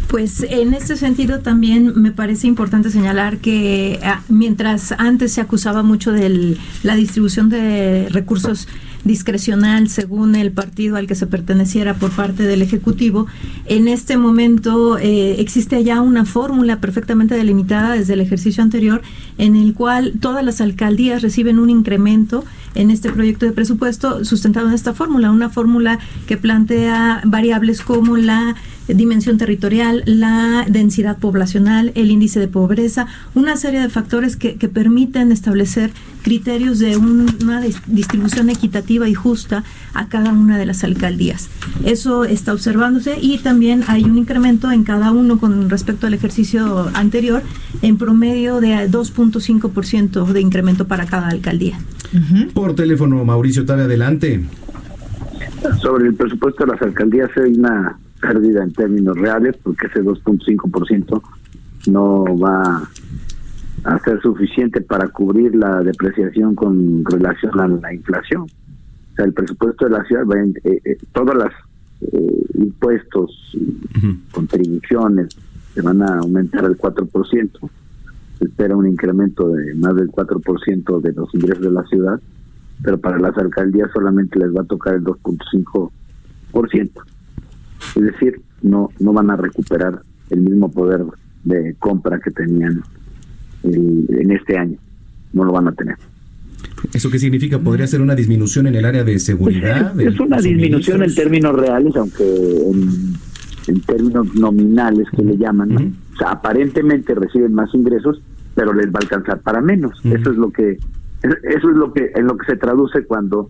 Speaker 9: Pues en este sentido también me parece importante señalar que ah, mientras antes se acusaba mucho de la distribución de recursos discrecional según el partido al que se perteneciera por parte del Ejecutivo. En este momento eh, existe ya una fórmula perfectamente delimitada desde el ejercicio anterior en el cual todas las alcaldías reciben un incremento en este proyecto de presupuesto sustentado en esta fórmula, una fórmula que plantea variables como la dimensión territorial, la densidad poblacional, el índice de pobreza, una serie de factores que, que permiten establecer criterios de una distribución equitativa y justa a cada una de las alcaldías. Eso está observándose y también hay un incremento en cada uno con respecto al ejercicio anterior, en promedio de 2.5% de incremento para cada alcaldía.
Speaker 1: Por teléfono, Mauricio, tal adelante.
Speaker 10: Sobre el presupuesto de las alcaldías hay una pérdida en términos reales porque ese 2.5% no va a ser suficiente para cubrir la depreciación con relación a la inflación. O sea, el presupuesto de la ciudad, va en, eh, eh, todas las eh, impuestos, contribuciones, se van a aumentar al 4%. Se espera un incremento de más del 4% de los ingresos de la ciudad, pero para las alcaldías solamente les va a tocar el 2.5%. Es decir, no, no van a recuperar el mismo poder de compra que tenían en este año. No lo van a tener.
Speaker 1: ¿Eso qué significa? ¿Podría ser una disminución en el área de seguridad?
Speaker 10: Pues es, una disminución en términos reales, aunque en, términos nominales que le llaman. O sea, aparentemente reciben más ingresos, pero les va a alcanzar para menos. Eso es lo que eso es lo que en lo que se traduce cuando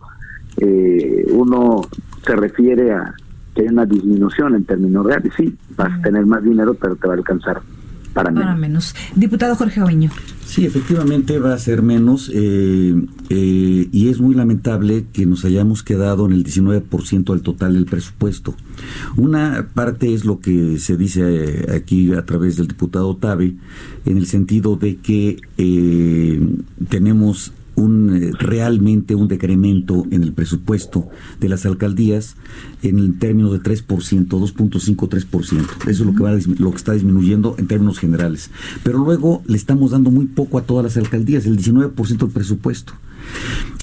Speaker 10: eh, uno se refiere a que hay una disminución en términos reales. Sí, vas a tener más dinero, pero te va a alcanzar para menos.
Speaker 2: Para menos. Diputado Jorge Aviño.
Speaker 8: Sí, efectivamente va a ser menos eh, eh, y es muy lamentable que nos hayamos quedado en el 19% del total del presupuesto. Una parte es lo que se dice eh, aquí a través del diputado Tabe, en el sentido de que tenemos un eh, realmente un decremento en el presupuesto de las alcaldías en el término de 3%, 2.5-3%. Eso es lo que va lo que está disminuyendo en términos generales. Pero luego le estamos dando muy poco a todas las alcaldías, el 19% del presupuesto.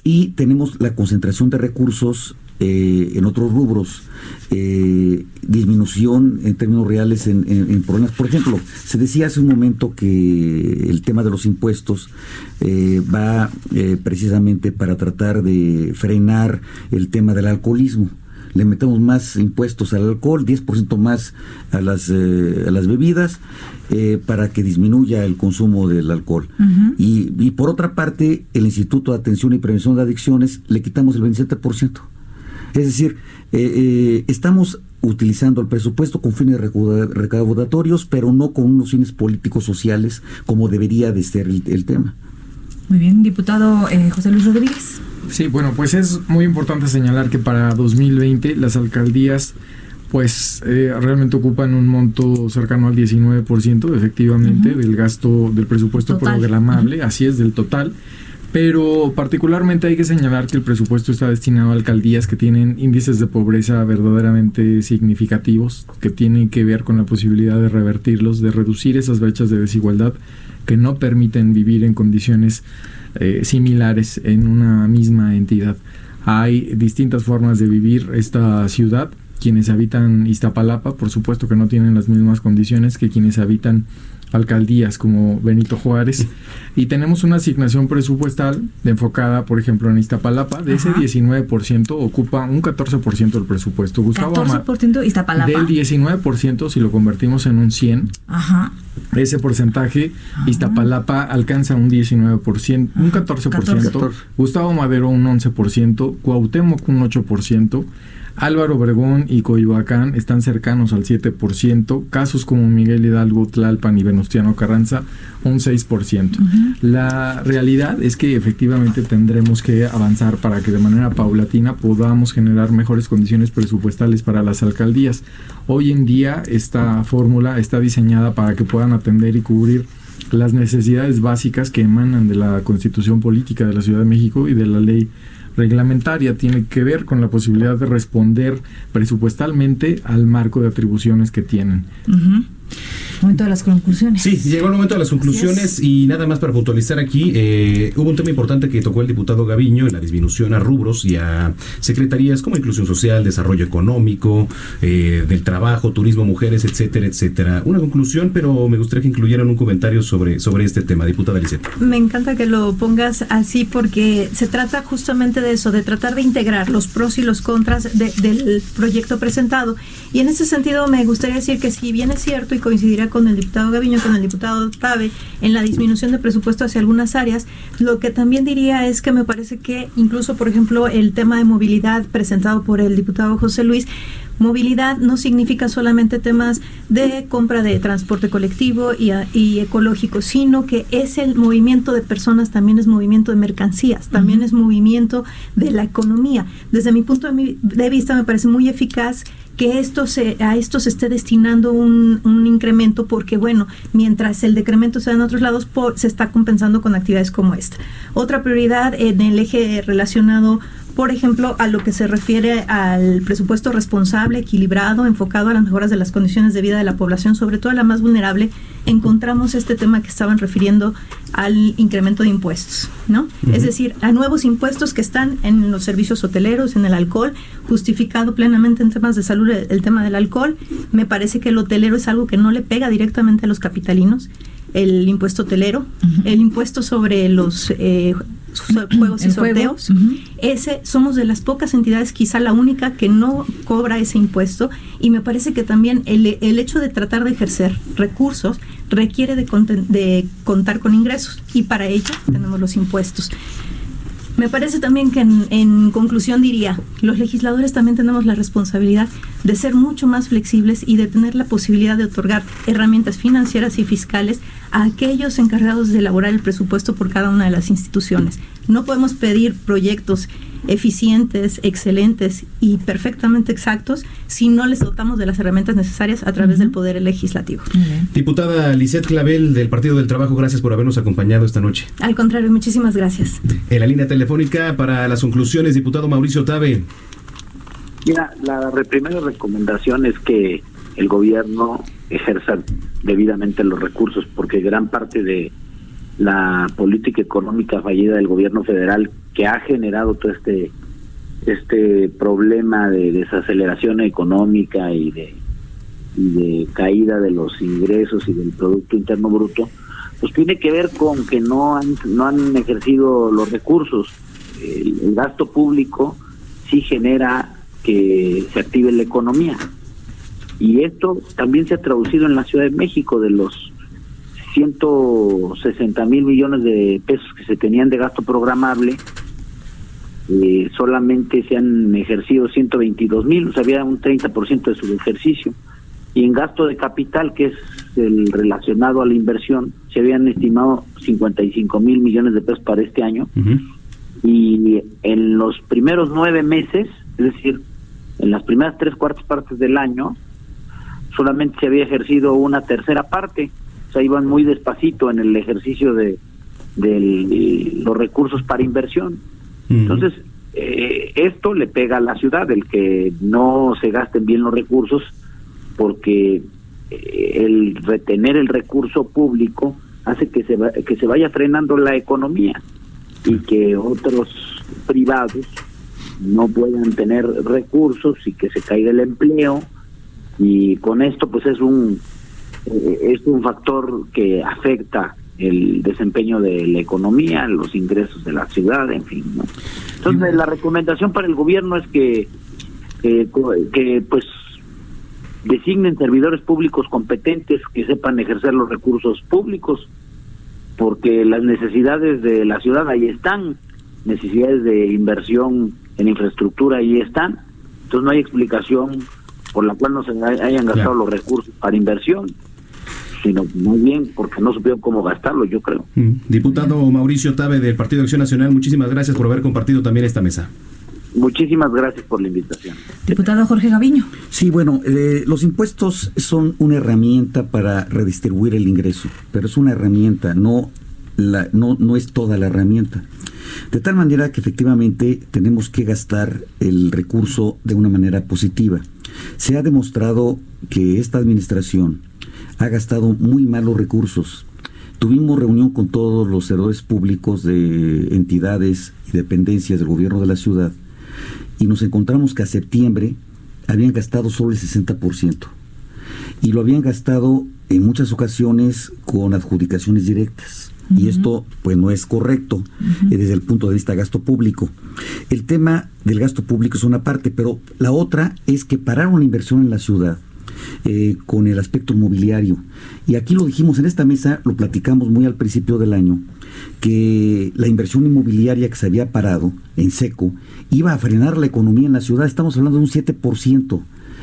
Speaker 8: Y tenemos la concentración de recursos eh, en otros rubros, eh, disminución en términos reales en, problemas. Por ejemplo, se decía hace un momento que el tema de los impuestos eh, va precisamente para tratar de frenar el tema del alcoholismo le metemos más impuestos al alcohol, 10% más a las, a las bebidas, para que disminuya el consumo del alcohol. y, y, por otra parte, el Instituto de Atención y Prevención de Adicciones le quitamos el 27%. Es decir, eh, eh, estamos utilizando el presupuesto con fines recaudatorios, pero no con unos fines políticos sociales como debería de ser el, tema.
Speaker 2: Muy bien, diputado eh, José Luis Rodríguez.
Speaker 11: Sí, bueno, pues es muy importante señalar que para 2020 las alcaldías pues realmente ocupan un monto cercano al 19% efectivamente del gasto del presupuesto programable, así es, del total. Pero particularmente hay que señalar que el presupuesto está destinado a alcaldías que tienen índices de pobreza verdaderamente significativos, que tienen que ver con la posibilidad de revertirlos, de reducir esas brechas de desigualdad que no permiten vivir en condiciones eh, similares en una misma entidad. Hay distintas formas de vivir esta ciudad quienes habitan Iztapalapa, por supuesto que no tienen las mismas condiciones que quienes habitan alcaldías como Benito Juárez y tenemos una asignación presupuestal enfocada, por ejemplo, en Iztapalapa, de ese 19% ocupa un 14% del presupuesto.
Speaker 2: Gustavo 14% Iztapalapa.
Speaker 11: Del 19%, si lo convertimos en un 100, Ajá. ese porcentaje Iztapalapa alcanza un 19%, un 14%, Gustavo Madero un 11%, Cuauhtémoc un 8%, Álvaro Obregón y Coyoacán están cercanos al 7%, casos como Miguel Hidalgo, Tlalpan y Venustiano Carranza un 6%. La realidad es que efectivamente tendremos que avanzar para que de manera paulatina podamos generar mejores condiciones presupuestales para las alcaldías. Hoy en día esta fórmula está diseñada para que puedan atender y cubrir las necesidades básicas que emanan de la constitución política de la Ciudad de México y de la ley reglamentaria tiene que ver con la posibilidad de responder presupuestalmente al marco de atribuciones que tienen.
Speaker 2: Momento de las conclusiones.
Speaker 1: Sí, llegó el momento de las conclusiones y nada más para puntualizar aquí, eh, hubo un tema importante que tocó el diputado Gaviño en la disminución a rubros y a secretarías como inclusión social, desarrollo económico, eh, del trabajo, turismo, mujeres, etcétera, etcétera. Una conclusión, pero me gustaría que incluyeran un comentario sobre, sobre este tema, diputada Lisette.
Speaker 9: Me encanta que lo pongas así porque se trata justamente de eso, de tratar de integrar los pros y los contras del proyecto presentado. Y en ese sentido me gustaría decir que si bien es cierto y coincidirá con el diputado Gaviño, con el diputado Tabe, en la disminución de presupuesto hacia algunas áreas. Lo que también diría es que me parece que incluso, por ejemplo, el tema de movilidad presentado por el diputado José Luis, Movilidad no significa solamente temas de compra de transporte colectivo y, y, ecológico, sino que es el movimiento de personas, también es movimiento de mercancías, también es movimiento de la economía. Desde mi punto de vista me parece muy eficaz que esto se, a esto se esté destinando un, un incremento porque, bueno, mientras el decremento sea en otros lados, se está compensando con actividades como esta. Otra prioridad en el eje relacionado por ejemplo, a lo que se refiere al presupuesto responsable, equilibrado, enfocado a las mejoras de las condiciones de vida de la población, sobre todo a la más vulnerable, encontramos este tema que estaban refiriendo al incremento de impuestos, ¿no? Es decir, a nuevos impuestos que están en los servicios hoteleros, en el alcohol, justificado plenamente en temas de salud el, tema del alcohol. Me parece que el hotelero es algo que no le pega directamente a los capitalinos el impuesto hotelero, el impuesto sobre los eh, juegos y sorteos. Ese somos de las pocas entidades, quizá la única que no cobra ese impuesto y me parece que también el, el hecho de tratar de ejercer recursos requiere de, de contar con ingresos y para ello tenemos los impuestos. Me parece también que en, conclusión diría, los legisladores también tenemos la responsabilidad de ser mucho más flexibles y de tener la posibilidad de otorgar herramientas financieras y fiscales a aquellos encargados de elaborar el presupuesto por cada una de las instituciones. No podemos pedir proyectos eficientes, excelentes y perfectamente exactos si no les dotamos de las herramientas necesarias a través del Poder Legislativo.
Speaker 1: Diputada Lisette Clavel del Partido del Trabajo, gracias por habernos acompañado esta noche.
Speaker 9: Al contrario, muchísimas gracias.
Speaker 1: En la línea telefónica para las conclusiones, diputado Mauricio Tabe.
Speaker 10: Mira, la primera recomendación es que el gobierno ejerza debidamente los recursos, porque gran parte de la política económica fallida del gobierno federal que ha generado todo este este problema de desaceleración económica y de, caída de los ingresos y del producto interno bruto pues tiene que ver con que no han no han ejercido los recursos. El, gasto público sí genera que se active la economía y esto también se ha traducido en la Ciudad de México de los 160 mil millones de pesos que se tenían de gasto programable, eh, solamente se han ejercido 122 mil, o sea, había un 30% de su ejercicio. Y en gasto de capital, que es el relacionado a la inversión, se habían estimado 55 mil millones de pesos para este año. Y en los primeros nueve meses, es decir, en las primeras tres cuartas partes del año, solamente se había ejercido una tercera parte o sea, iban muy despacito en el ejercicio de, los recursos para inversión. Entonces, eh, esto le pega a la ciudad, el que no se gasten bien los recursos, porque eh, el retener el recurso público hace que se, que se vaya frenando la economía y que otros privados no puedan tener recursos y que se caiga el empleo y con esto pues es un eh, es un factor que afecta el desempeño de la economía, los ingresos de la ciudad, en fin. ¿no? Entonces la recomendación para el gobierno es que que, que pues designen servidores públicos competentes que sepan ejercer los recursos públicos, porque las necesidades de la ciudad ahí están, necesidades de inversión en infraestructura ahí están, entonces no hay explicación por la cual no se hayan gastado los recursos para inversión sino muy bien porque no supieron cómo gastarlo, yo creo.
Speaker 1: Mm. Diputado Mauricio Tabe del Partido de Acción Nacional, muchísimas gracias por haber compartido también esta mesa.
Speaker 10: Muchísimas gracias por la invitación.
Speaker 2: Diputado Jorge Gaviño.
Speaker 8: Sí, bueno, eh, los impuestos son una herramienta para redistribuir el ingreso, pero es una herramienta, no, la, no, no es toda la herramienta. De tal manera que efectivamente tenemos que gastar el recurso de una manera positiva. Se ha demostrado que esta administración ha gastado muy malos recursos. Tuvimos reunión con todos los servidores públicos de entidades y dependencias del gobierno de la ciudad y nos encontramos que a septiembre habían gastado solo el 60% y lo habían gastado en muchas ocasiones con adjudicaciones directas. Y esto pues no es correcto eh, desde el punto de vista de gasto público. El tema del gasto público es una parte, pero la otra es que pararon la inversión en la ciudad eh, con el aspecto inmobiliario. Y aquí lo dijimos en esta mesa, lo platicamos muy al principio del año, que la inversión inmobiliaria que se había parado en seco iba a frenar la economía en la ciudad. Estamos hablando de un 7%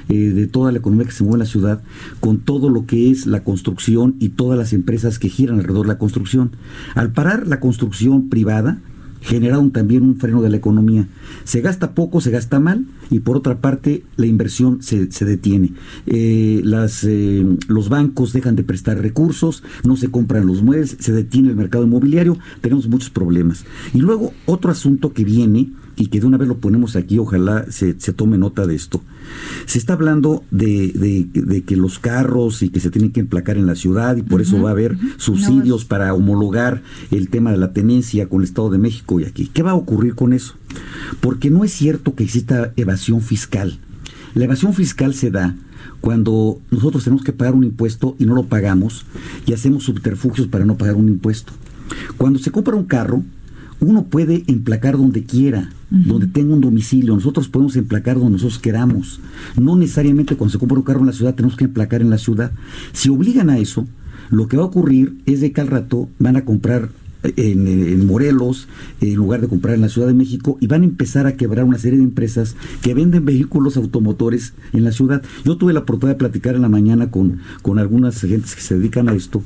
Speaker 8: eh, de toda la economía que se mueve en la ciudad, con todo lo que es la construcción y todas las empresas que giran alrededor de la construcción. Al parar la construcción privada, generaron también un freno de la economía. Se gasta poco, se gasta mal y por otra parte la inversión se, se detiene. Eh, las, eh, los bancos dejan de prestar recursos, no se compran los muebles, se detiene el mercado inmobiliario, tenemos muchos problemas. Y luego otro asunto que viene y que de una vez lo ponemos aquí, ojalá se, se tome nota de esto. Se está hablando de, de, que los carros y que se tienen que emplacar en la ciudad y por eso va a haber subsidios para homologar el tema de la tenencia con el Estado de México y aquí. ¿Qué va a ocurrir con eso? Porque no es cierto que exista evasión fiscal. La evasión fiscal se da cuando nosotros tenemos que pagar un impuesto y no lo pagamos y hacemos subterfugios para no pagar un impuesto. Cuando se compra un carro, uno puede emplacar donde quiera, donde tenga un domicilio. Nosotros podemos emplacar donde nosotros queramos. No necesariamente cuando se compra un carro en la ciudad tenemos que emplacar en la ciudad. Si obligan a eso, lo que va a ocurrir es de que al rato van a comprar en, Morelos, en lugar de comprar en la Ciudad de México, y van a empezar a quebrar una serie de empresas que venden vehículos automotores en la ciudad. Yo tuve la oportunidad de platicar en la mañana con, con algunas gentes que se dedican a esto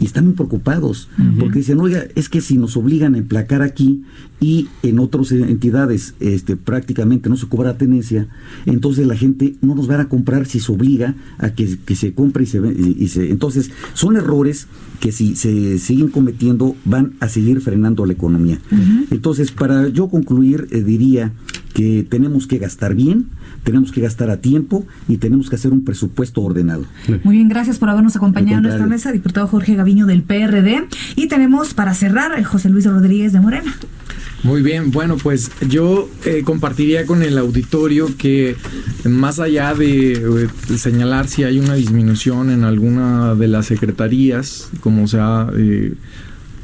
Speaker 8: y están muy preocupados porque dicen, oiga, es que si nos obligan a emplacar aquí y en otras entidades este, prácticamente no se cobra tenencia, entonces la gente no nos va a comprar si se obliga a que, se compre y se, y se... Entonces, son errores que si se siguen cometiendo van a seguir frenando la economía. Entonces, para yo concluir, eh, diría que tenemos que gastar bien, tenemos que gastar a tiempo y tenemos que hacer un presupuesto ordenado.
Speaker 2: Muy bien, gracias por habernos acompañado en esta mesa, diputado Jorge Gaviño del PRD. Y tenemos para cerrar José Luis Rodríguez de Morena.
Speaker 11: Muy bien, bueno, pues yo eh, compartiría con el auditorio que más allá de, eh, señalar si hay una disminución en alguna de las secretarías, como se ha eh,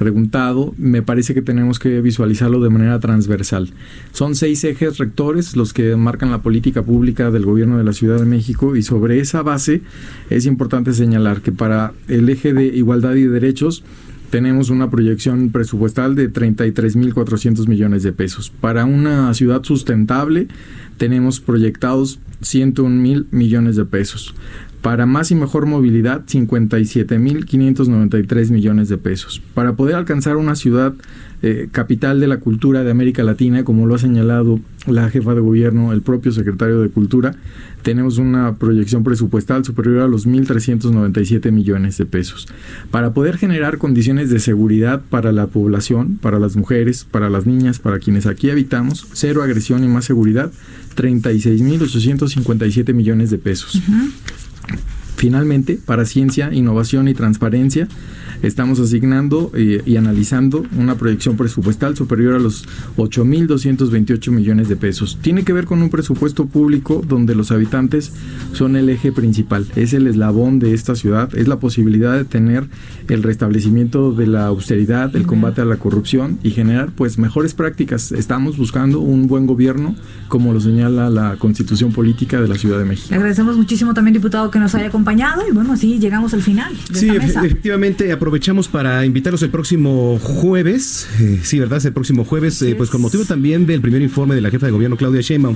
Speaker 11: preguntado, me parece que tenemos que visualizarlo de manera transversal. Son seis ejes rectores los que marcan la política pública del gobierno de la Ciudad de México y sobre esa base es importante señalar que para el eje de igualdad y derechos, tenemos una proyección presupuestal de 33.400 millones de pesos. Para una ciudad sustentable tenemos proyectados 101 mil millones de pesos. Para más y mejor movilidad, 57.593 millones de pesos. Para poder alcanzar una ciudad eh, capital de la cultura de América Latina, como lo ha señalado la jefa de gobierno, el propio secretario de Cultura, tenemos una proyección presupuestal superior a los 1.397 millones de pesos. Para poder generar condiciones de seguridad para la población, para las mujeres, para las niñas, para quienes aquí habitamos, cero agresión y más seguridad, 36.857 millones de pesos. Finalmente, para ciencia, innovación y transparencia, estamos asignando eh, y analizando una proyección presupuestal superior a los 8.228 millones de pesos. Tiene que ver con un presupuesto público donde los habitantes son el eje principal, es el eslabón de esta ciudad, es la posibilidad de tener el restablecimiento de la austeridad, el combate a la corrupción y generar pues mejores prácticas. Estamos buscando un buen gobierno, como lo señala la Constitución Política de la Ciudad de México.
Speaker 2: Le agradecemos muchísimo también, diputado, que nos haya acompañado y bueno, así llegamos al final. De
Speaker 1: Sí,
Speaker 2: esta mesa.
Speaker 1: efectivamente, aprovechamos para invitarlos el próximo jueves, eh, sí, ¿verdad? Es el próximo jueves, eh, pues con motivo también del primer informe de la jefa de gobierno, Claudia Sheinbaum,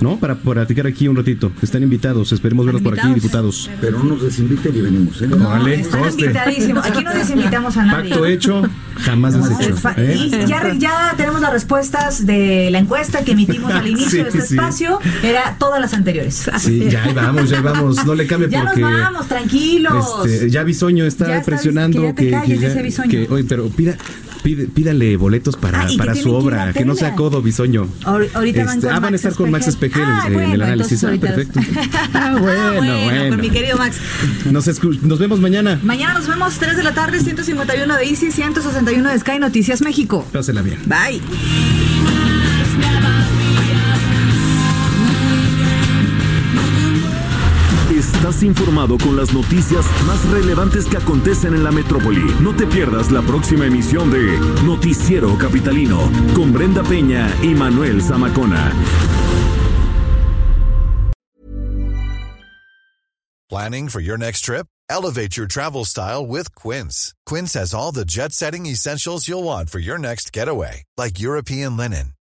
Speaker 1: ¿no? Para platicar aquí un ratito. Están invitados, esperemos verlos por aquí, diputados.
Speaker 8: Pero no nos desinviten y venimos, ¿eh?
Speaker 1: Órale,
Speaker 2: Están
Speaker 1: conste.
Speaker 2: invitadísimos. Aquí no desinvitamos a nadie.
Speaker 1: Pacto hecho, jamás deshecho.
Speaker 2: Fa-
Speaker 1: ¿eh?
Speaker 2: Y ya, ya tenemos las respuestas de la encuesta que emitimos al inicio
Speaker 1: Sí,
Speaker 2: de este
Speaker 1: sí.
Speaker 2: espacio. Era todas las anteriores.
Speaker 1: Sí, ya ahí vamos, ya ahí vamos. No le cambie
Speaker 2: Ya
Speaker 1: porque.
Speaker 2: nos vamos, tranquilos.
Speaker 1: Este, ya Bisoño está
Speaker 2: Ya está,
Speaker 1: presionando
Speaker 2: que ya te calles,
Speaker 1: ya-
Speaker 2: dice Bisoño.
Speaker 1: que- oye, pero pida, pide- pídale boletos para,
Speaker 2: Ah,
Speaker 1: para su obra, que no sea codo Bisoño.
Speaker 2: Ahor- ahorita van
Speaker 1: Este,
Speaker 2: con
Speaker 1: ah, van a estar con Max
Speaker 2: Espejel. Ah,
Speaker 1: en
Speaker 2: bueno,
Speaker 1: el análisis. Ah,
Speaker 2: ahorita-
Speaker 1: perfecto. Ah, bueno, bueno.
Speaker 2: Con mi querido Max.
Speaker 1: Nos, nos vemos mañana.
Speaker 2: Mañana nos vemos 3 de la tarde, 151 de Easy, 161 de Sky Noticias México.
Speaker 1: Pásela bien.
Speaker 2: Bye.
Speaker 14: Estás informado con las noticias más relevantes que acontecen en la metrópoli. No te pierdas la próxima emisión de Noticiero Capitalino con Brenda Peña y Manuel Zamacona.
Speaker 15: Planning for your next trip? Elevate your travel style with Quince. Quince has all the jet setting essentials you'll want for your next getaway, like European linen,